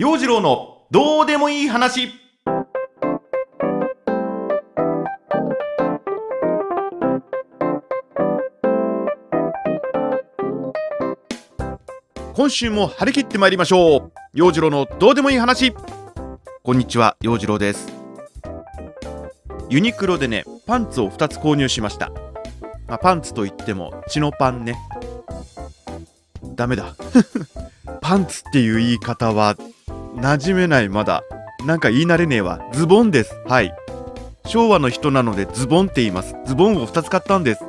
陽次郎のどうでもいい話。今週も張り切ってまいりましょう。陽次郎のどうでもいい話。こんにちは陽次郎です。ユニクロでねパンツを2つ購入しました、まあ、パンツといってもチノパンね。ダメだ。パンツっていう言い方は馴染めないまだ。なんか言い慣れねえわ。ズボンです。はい。昭和の人なのでズボンって言います。ズボンを2つ買ったんです。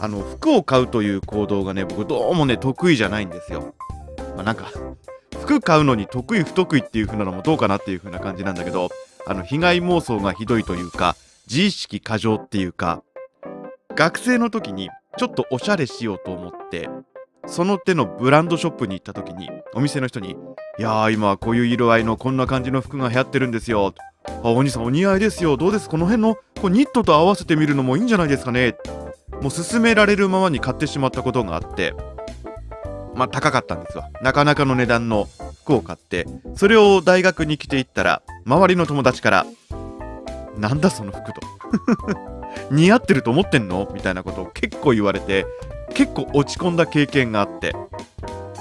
あの服を買うという行動がね僕どうもね得意じゃないんですよ。まあなんか服買うのに得意不得意っていう風なのもどうかなっていう風な感じなんだけどあの被害妄想がひどいというか自意識過剰っていうか学生の時にちょっとおしゃれしようと思ってその手のブランドショップに行った時にお店の人に「いやー今はこういう色合いのこんな感じの服が流行ってるんですよ」あお兄さんお似合いですよ。どうです？この辺のこうニットと合わせてみるのもいいんじゃないですかね。もう勧められるままに買ってしまったことがあってまあ高かったんですわ。なかなかの値段の服を買ってそれを大学に着ていったら周りの友達から「なんだその服」と。似合ってると思ってんの？みたいなことを結構言われて結構落ち込んだ経験があって。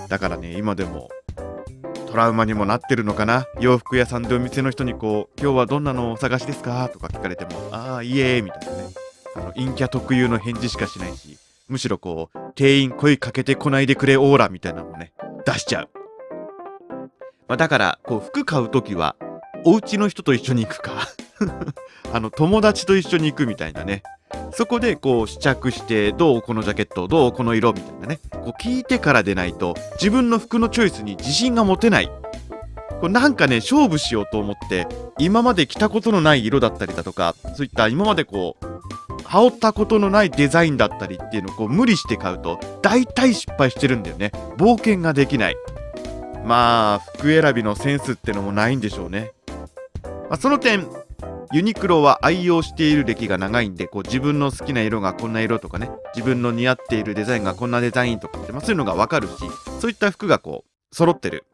だからね今でもトラウマにもなってるのかな。洋服屋さんでお店の人にこう「今日はどんなのをお探しですか?」とか聞かれても「ああいえ」みたいなね。あの陰キャ特有の返事しかしないしむしろこう店員声かけてこないでくれオーラみたいなのもね出しちゃう、まあ、だからこう服買う時はお家の人と一緒に行くか。あの友達と一緒に行くみたいなね。そこでこう試着してどうこのジャケットどうこの色みたいなね。こう聞いてからでないと自分の服のチョイスに自信が持てない。これなんかね勝負しようと思って今まで着たことのない色だったりだとかそういった今までこう羽織ったことのないデザインだったりっていうのをこう無理して買うと大体失敗してるんだよね。冒険ができない。まあ服選びのセンスってのもないんでしょうね、まあ、その点ユニクロは愛用している歴が長いんでこう自分の好きな色がこんな色とかね自分の似合っているデザインがこんなデザインとかって、まあ、そういうのがわかるしそういった服がこう揃ってる。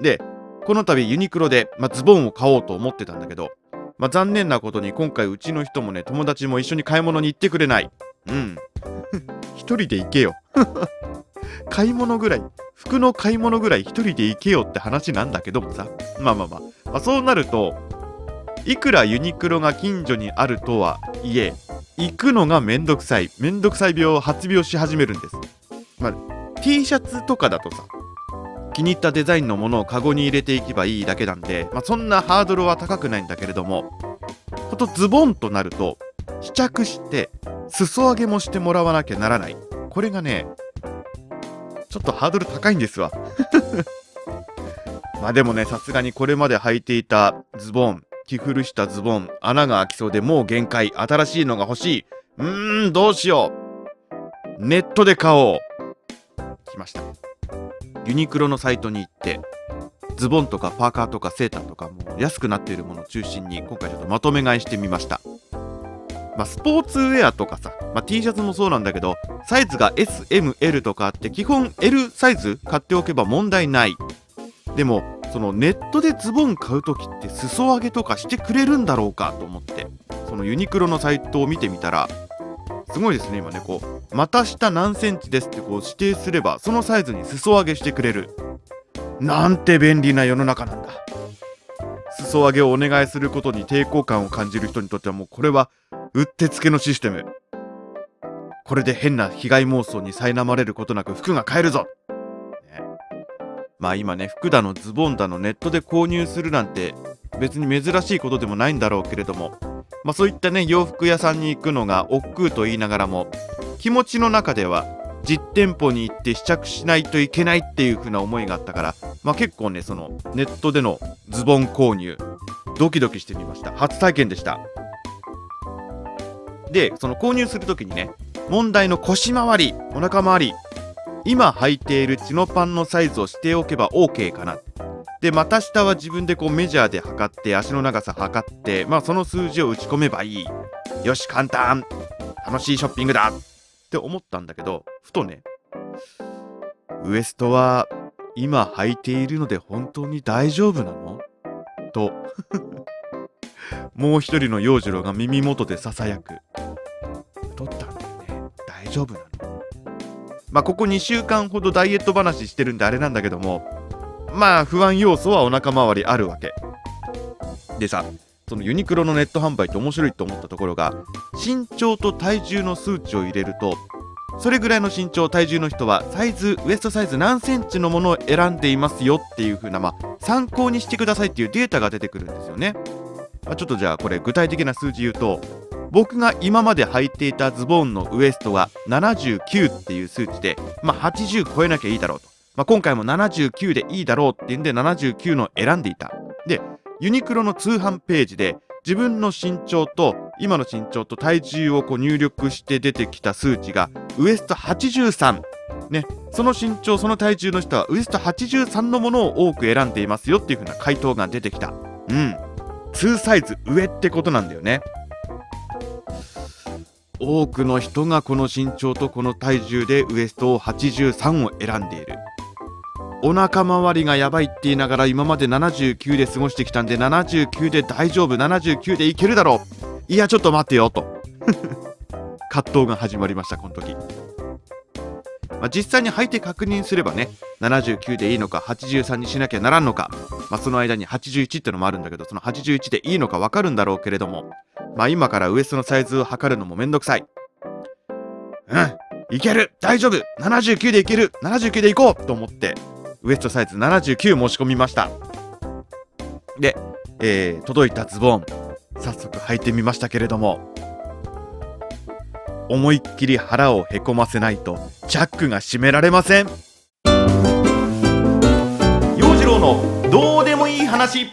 でこの度ユニクロで、まあ、ズボンを買おうと思ってたんだけど、まあ、残念なことに今回うちの人もね友達も一緒に買い物に行ってくれない。うん。一人で行けよ。買い物ぐらい服の買い物ぐらい一人で行けよって話なんだけどもさ。まあまあまあ、まあ、そうなるといくらユニクロが近所にあるとはいえ行くのがめんどくさいめんどくさい病を発病し始めるんです。まあ T シャツとかだとさ気に入ったデザインのものをカゴに入れていけばいいだけなんで、まあ、そんなハードルは高くないんだけれどもことズボンとなると試着して裾上げもしてもらわなきゃならない。これがねちょっとハードル高いんですわ。まあでもねさすがにこれまで履いていたズボン着古したズボン穴が開きそうでもう限界新しいのが欲しい。うーんどうしよう。ネットで買おう。来ました。ユニクロのサイトに行ってズボンとかパーカーとかセーターとかも安くなっているものを中心に今回ちょっとまとめ買いしてみました。まあ、スポーツウェアとかさ、まあ、T シャツもそうなんだけどサイズが SML とかあって基本 L サイズ買っておけば問題ない。でもそのネットでズボン買う時って裾上げとかしてくれるんだろうかと思ってそのユニクロのサイトを見てみたらすごいですね今ねこう股下何センチですってこう指定すればそのサイズに裾上げしてくれる。なんて便利な世の中なんだ。裾上げをお願いすることに抵抗感を感じる人にとってはもうこれはうってつけのシステム。これで変な被害妄想に苛まれることなく服が買えるぞ。まあ今ね服だのズボンだのネットで購入するなんて別に珍しいことでもないんだろうけれどもまあそういったね洋服屋さんに行くのが億劫と言いながらも気持ちの中では実店舗に行って試着しないといけないっていう風な思いがあったからまあ結構ねそのネットでのズボン購入ドキドキしてみました。初体験でした。でその購入する時にね問題の腰回りお腹周り今履いているチノパンのサイズをしておけば OK かな。で股下は自分でこうメジャーで測って足の長さ測ってまあその数字を打ち込めばいい。よし簡単。楽しいショッピングだ。って思ったんだけどふとねウエストは今履いているので本当に大丈夫なの？ともう一人の洋次郎が耳元でささやく。太ったんだよね。大丈夫なの？まあここ2週間ほどダイエット話してるんであれなんだけどもまあ不安要素はお腹周りあるわけ。でさそのユニクロのネット販売って面白いと思ったところが身長と体重の数値を入れるとそれぐらいの身長体重の人はサイズウエストサイズ何センチのものを選んでいますよっていう風なまあ参考にしてくださいっていうデータが出てくるんですよね、まあ、ちょっとじゃあこれ具体的な数字言うと僕が今まで履いていたズボンのウエストが79っていう数値で、まあ、80超えなきゃいいだろうと、まあ、今回も79でいいだろうっていうんで79の選んでいた。でユニクロの通販ページで自分の身長と今の身長と体重をこう入力して出てきた数値がウエスト83ね、その身長その体重の人はウエスト83のものを多く選んでいますよっていう風な回答が出てきた。うん。2サイズ上ってことなんだよね。多くの人がこの身長とこの体重でウエストを83を選んでいる。お腹周りがやばいって言いながら今まで79で過ごしてきたんで79で大丈夫79でいけるだろう。いやちょっと待ってよと。葛藤が始まりましたこの時、まあ、実際に履いて確認すればね79でいいのか83にしなきゃならんのか、まあ、その間に81ってのもあるんだけどその81でいいのか分かるんだろうけれども。まあ今からウエストのサイズを測るのもめんどくさい。うんいける。大丈夫。79でいける。79でいこう。と思ってウエストサイズ79申し込みました。で、えー、届いたズボン早速履いてみましたけれども思いっきり腹をへこませないとチャックが閉められません。陽次郎のどうでもいい話。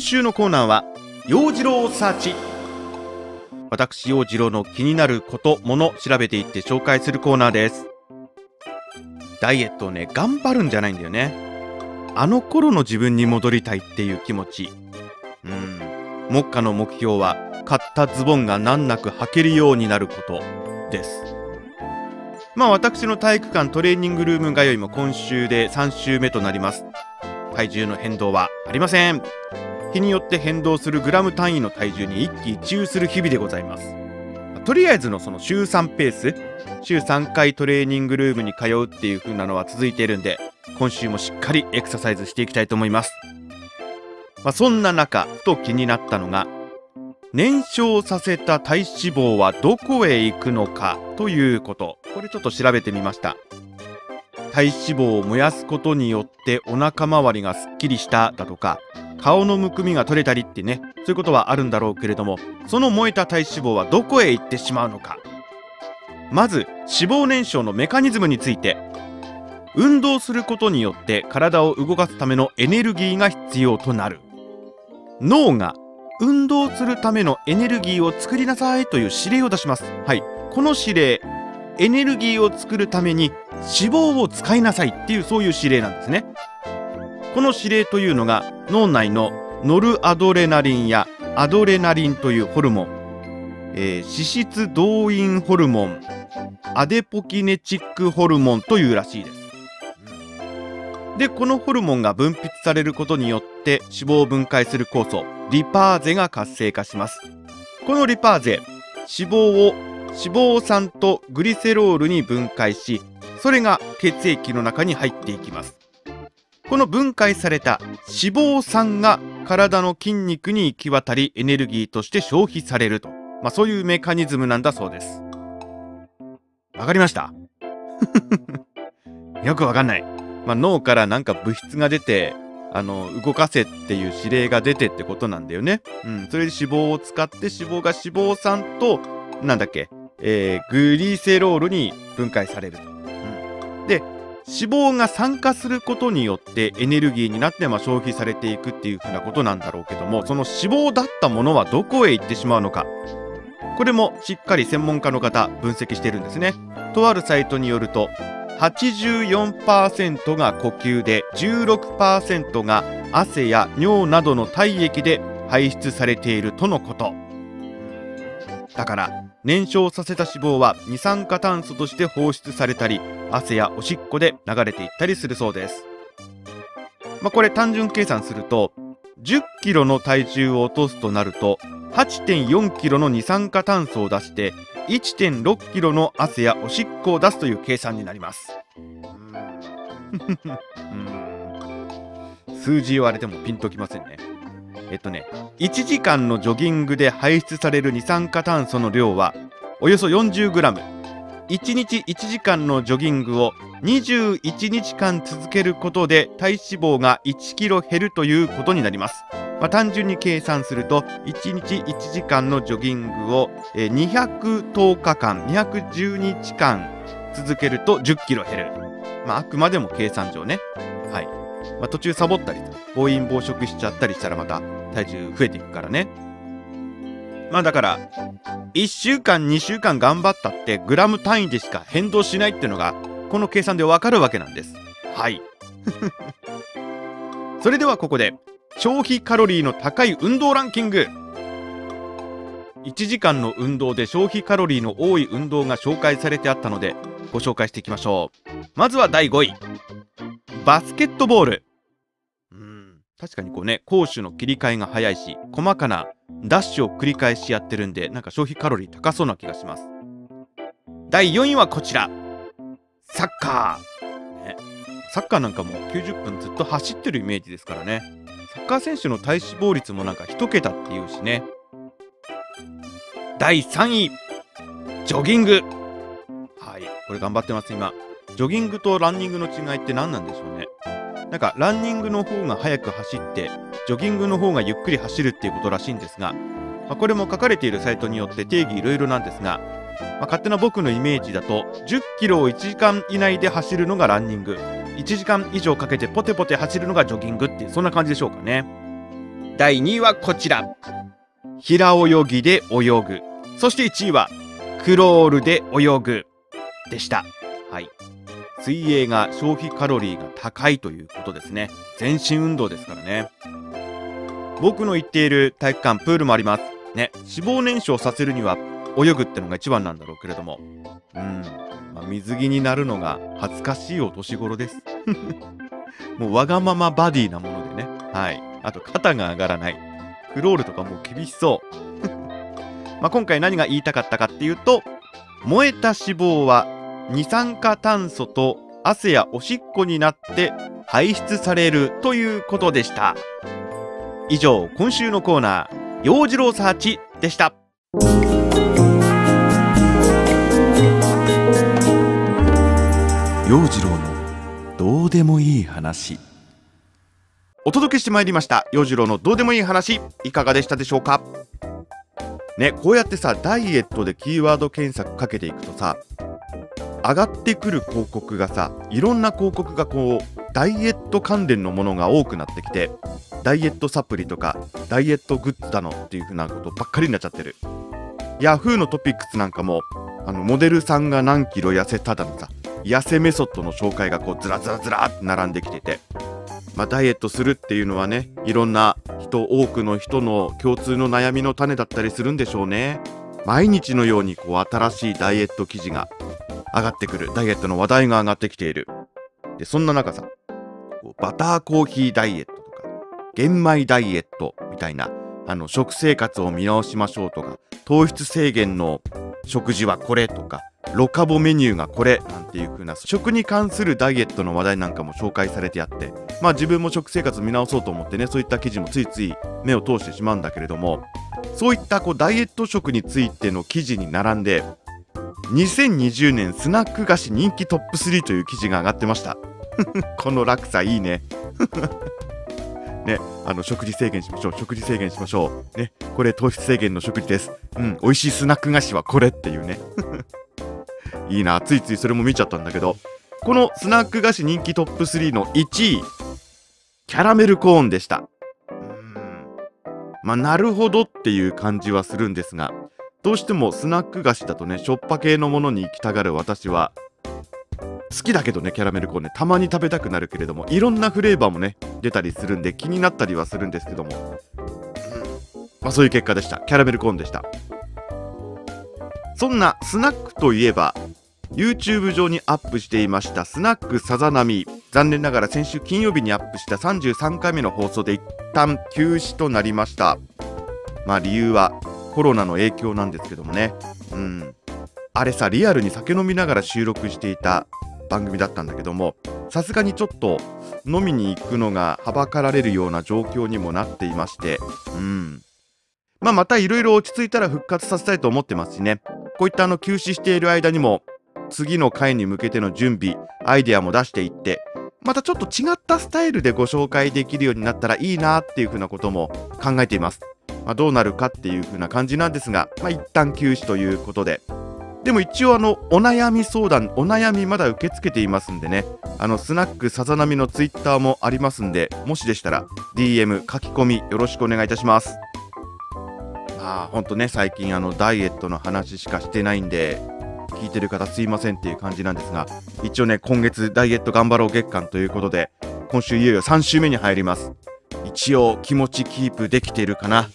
今週のコーナーは陽次郎サーチ。私陽次郎の気になることもの調べていって紹介するコーナーです。ダイエットをね頑張るんじゃないんだよね。あの頃の自分に戻りたいっていう気持ち。うん。目下の目標は買ったズボンが難なく履けるようになること。です。まあ私の体育館トレーニングルーム通いも今週で3週目となります。体重の変動はありません。日によって変動するグラム単位の体重に一喜一憂する日々でございます。とりあえずのその週3ペース週3回トレーニングルームに通うっていう風なのは続いているんで今週もしっかりエクササイズしていきたいと思います、まあ、そんな中ふと気になったのが燃焼させた体脂肪はどこへ行くのかということ。これちょっと調べてみました。体脂肪を燃やすことによってお腹周りがすっきりしただとか顔のむくみが取れたりってねそういうことはあるんだろうけれどもその燃えた体脂肪はどこへ行ってしまうのか。まず脂肪燃焼のメカニズムについて運動することによって体を動かすためのエネルギーが必要となる。脳が運動するためのエネルギーを作りなさいという指令を出します。はい。この指令エネルギーを作るために脂肪を使いなさいっていうそういう指令なんですね。この指令というのが脳内のノルアドレナリンやアドレナリンというホルモン、えー、脂質動員ホルモンアデポキネチックホルモンというらしいです。でこのホルモンが分泌されることによって脂肪を分解する酵素リパーゼが活性化します。このリパーゼ脂肪を脂肪酸とグリセロールに分解しそれが血液の中に入っていきます。この分解された脂肪酸が体の筋肉に行き渡りエネルギーとして消費されると、まあ、そういうメカニズムなんだそうですわかりました？よくわかんない、まあ、脳からなんか物質が出てあの動かせっていう指令が出てってことなんだよね。うん、それで脂肪を使って脂肪が脂肪酸となんだっけ、えー、グリセロールに分解される。うん、で脂肪が酸化することによってエネルギーになってま消費されていくっていうふうなことなんだろうけどもその脂肪だったものはどこへ行ってしまうのか。これもしっかり専門家の方分析してるんですね。とあるサイトによると84%が呼吸で16%が汗や尿などの体液で排出されているとのこと。だから燃焼させた脂肪は二酸化炭素として放出されたり汗やおしっこで流れていったりするそうです。まあ、これ単純計算すると10キロの体重を落とすとなると8.4キロの二酸化炭素を出して1.6キロの汗やおしっこを出すという計算になります。数字言われてもピンときませんね。えっとね1時間のジョギングで排出される二酸化炭素の量はおよそ 40g 1日1時間のジョギングを21日間続けることで体脂肪が1キロ減るということになります。まあ、単純に計算すると1日1時間のジョギングを210日間210日間続けると10キロ減る。まあ、あくまでも計算上ね。まあ、途中サボったり暴飲暴食しちゃったりしたらまた体重増えていくからね。まあだから1週間2週間頑張ったってグラム単位でしか変動しないっていうのがこの計算でわかるわけなんです。はい。それではここで消費カロリーの高い運動ランキング。1時間の運動で消費カロリーの多い運動が紹介されてあったのでご紹介していきましょう。まずは第5位。バスケットボール。確かにこうね攻守の切り替えが早いし細かなダッシュを繰り返しやってるんでなんか消費カロリー高そうな気がします。第4位はこちら。サッカー、ね、サッカーなんかもう90分ずっと走ってるイメージですからね。サッカー選手の体脂肪率もなんか1桁っていうしね。第3位。ジョギング。はい。これ頑張ってます今。ジョギングとランニングの違いって何なんでしょうね。なんかランニングの方が速く走ってジョギングの方がゆっくり走るっていうことらしいんですが、まあ、これも書かれているサイトによって定義いろいろなんですが、まあ、勝手な僕のイメージだと10キロを1時間以内で走るのがランニング。1時間以上かけてポテポテ走るのがジョギングっていうそんな感じでしょうかね。第2位はこちら。平泳ぎで泳ぐ。そして1位はクロールで泳ぐ。でした。はい水泳が消費カロリーが高いということですね。全身運動ですからね。僕の行っている体育館プールもあります。ね脂肪燃焼させるには泳ぐってのが一番なんだろうけれども。うん、まあ、水着になるのが恥ずかしいお年頃です。もうわがままバディなものでね。はい。あと肩が上がらない。クロールとかもう厳しそう。まあ今回何が言いたかったかっていうと燃えた脂肪は二酸化炭素と汗やおしっこになって排出されるということでした。以上今週のコーナー陽次郎サーチでした。陽次郎のどうでもいい話。お届けしてまいりました。陽次郎のどうでもいい話いかがでしたでしょうか？ねこうやってさダイエットでキーワード検索かけていくとさ上がってくる広告がさいろんな広告がこうダイエット関連のものが多くなってきてダイエットサプリとかダイエットグッズだのっていう風なことばっかりになっちゃってる。ヤフーのトピックスなんかもあのモデルさんが何キロ痩せただのさ痩せメソッドの紹介がこうずらずらずらって並んできててまあ、ダイエットするっていうのはねいろんな人多くの人の共通の悩みの種だったりするんでしょうね。毎日のようにこう新しいダイエット記事が上がってくる。ダイエットの話題が上がってきている。でそんな中さバターコーヒーダイエットとか玄米ダイエットみたいなあの食生活を見直しましょうとか糖質制限の食事はこれとかロカボメニューがこれなんていう風な食に関するダイエットの話題なんかも紹介されてあってまあ自分も食生活見直そうと思ってねそういった記事もついつい目を通してしまうんだけれどもそういったこうダイエット食についての記事に並んで2020年スナック菓子人気トップ3という記事が上がってました。この落差いいね。ね、あの食事制限しましょう。食事制限しましょう。ねこれ糖質制限の食事です。うん美味しいスナック菓子はこれっていうね。いいなついついそれも見ちゃったんだけど。このスナック菓子人気トップ3の1位キャラメルコーンでした。うん。まあなるほどっていう感じはするんですが。どうしてもスナック菓子だとねしょっぱ系のものに行きたがる私は好きだけどねキャラメルコーンねたまに食べたくなるけれどもいろんなフレーバーもね出たりするんで気になったりはするんですけども、うん。まあ、そういう結果でした。キャラメルコーンでした。そんなスナックといえば YouTube 上にアップしていましたスナックさざ波。残念ながら先週金曜日にアップした33回目の放送で一旦休止となりました。まあ理由はコロナの影響なんですけどもね。うん。あれさリアルに酒飲みながら収録していた番組だったんだけどもさすがにちょっと飲みに行くのがはばかられるような状況にもなっていましてうん。まあまたいろいろ落ち着いたら復活させたいと思ってますしね。こういったあの休止している間にも次の回に向けての準備アイデアも出していってまたちょっと違ったスタイルでご紹介できるようになったらいいなっていうふうなことも考えています、まあ、どうなるかっていうふうな感じなんですが、まあ、一旦休止ということで。でも一応あのお悩み相談お悩みまだ受け付けていますんでね。あのスナックさざ波のツイッターもありますんでもしでしたら DM 書き込みよろしくお願いいたします。まあほんとね最近あのダイエットの話しかしてないんで聞いてる方すいませんっていう感じなんですが一応ね今月ダイエット頑張ろう月間ということで今週いよいよ3週目に入ります。一応気持ちキープできてるかな。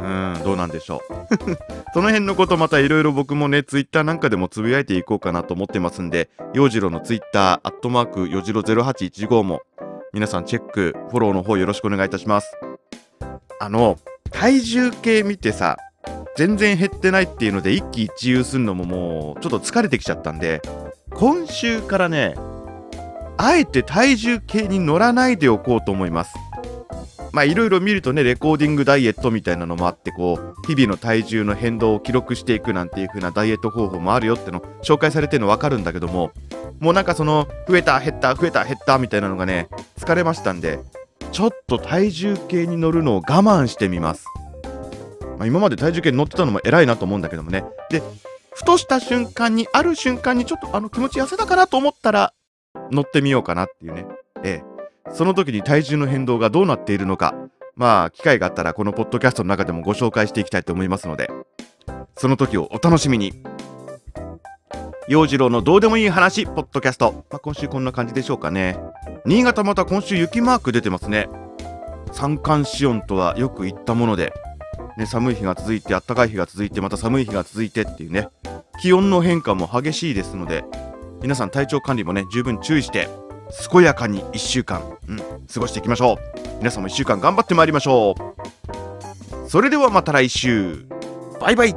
うんどうなんでしょう。その辺のことまたいろいろ僕もねツイッターなんかでもつぶやいていこうかなと思ってますんで洋次郎のツイッターアットマークよじろ0815も皆さんチェックフォローの方よろしくお願いいたします。あの体重計見てさ全然減ってないっていうので一喜一憂するのももうちょっと疲れてきちゃったんで今週からねあえて体重計に乗らないでおこうと思います。まあいろいろ見るとねレコーディングダイエットみたいなのもあってこう日々の体重の変動を記録していくなんていう風なダイエット方法もあるよっての紹介されてるの分かるんだけどももうなんかその増えた減った増えた減ったみたいなのがね疲れましたんでちょっと体重計に乗るのを我慢してみます。まあ、今まで体重計に乗ってたのも偉いなと思うんだけどもね。でふとした瞬間にある瞬間にちょっとあの気持ち痩せたかなと思ったら乗ってみようかなっていうね。ええ。その時に体重の変動がどうなっているのかまあ機会があったらこのポッドキャストの中でもご紹介していきたいと思いますのでその時をお楽しみに。陽次郎のどうでもいい話ポッドキャスト、まあ、今週こんな感じでしょうかね。新潟また今週雪マーク出てますね。三寒四温とはよく言ったものでね、寒い日が続いて暖かい日が続いてまた寒い日が続いてっていうね気温の変化も激しいですので皆さん体調管理もね十分注意して健やかに1週間、うん、過ごしていきましょう。皆さんも1週間頑張ってまいりましょう。それではまた来週。バイバイ。